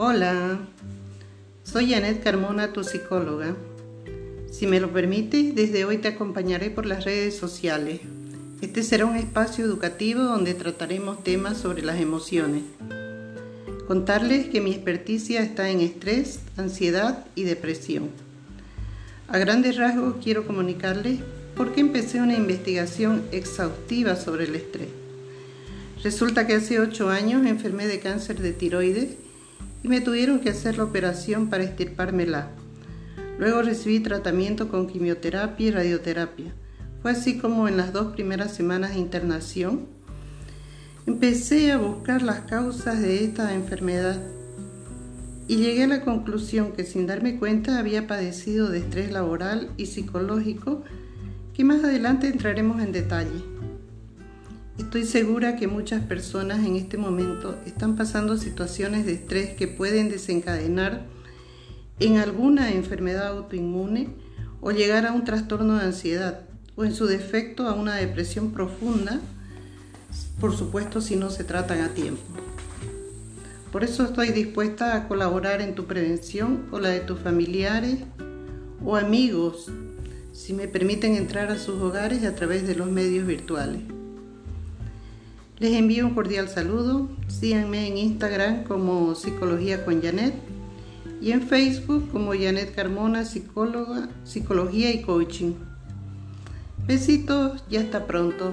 Hola, soy Janet Carmona, tu psicóloga. Si me lo permite, desde hoy te acompañaré por las redes sociales. Este será un espacio educativo donde trataremos temas sobre las emociones. Contarles que mi experticia está en estrés, ansiedad y depresión. A grandes rasgos quiero comunicarles por qué empecé una investigación exhaustiva sobre el estrés. Resulta que hace ocho años enfermé de cáncer de tiroides y me tuvieron que hacer la operación para extirpármela. Luego recibí tratamiento con quimioterapia y radioterapia. Fue así como en las dos primeras semanas de internación empecé a buscar las causas de esta enfermedad y llegué a la conclusión que sin darme cuenta había padecido de estrés laboral y psicológico que más adelante entraremos en detalle. Estoy segura que muchas personas en este momento están pasando situaciones de estrés que pueden desencadenar en alguna enfermedad autoinmune o llegar a un trastorno de ansiedad o en su defecto a una depresión profunda, por supuesto si no se tratan a tiempo. Por eso estoy dispuesta a colaborar en tu prevención o la de tus familiares o amigos, si me permiten entrar a sus hogares a través de los medios virtuales. Les envío un cordial saludo. Síganme en Instagram como Psicología con Janet y en Facebook como Janet Carmona, psicóloga, psicología y coaching. Besitos, ya hasta pronto.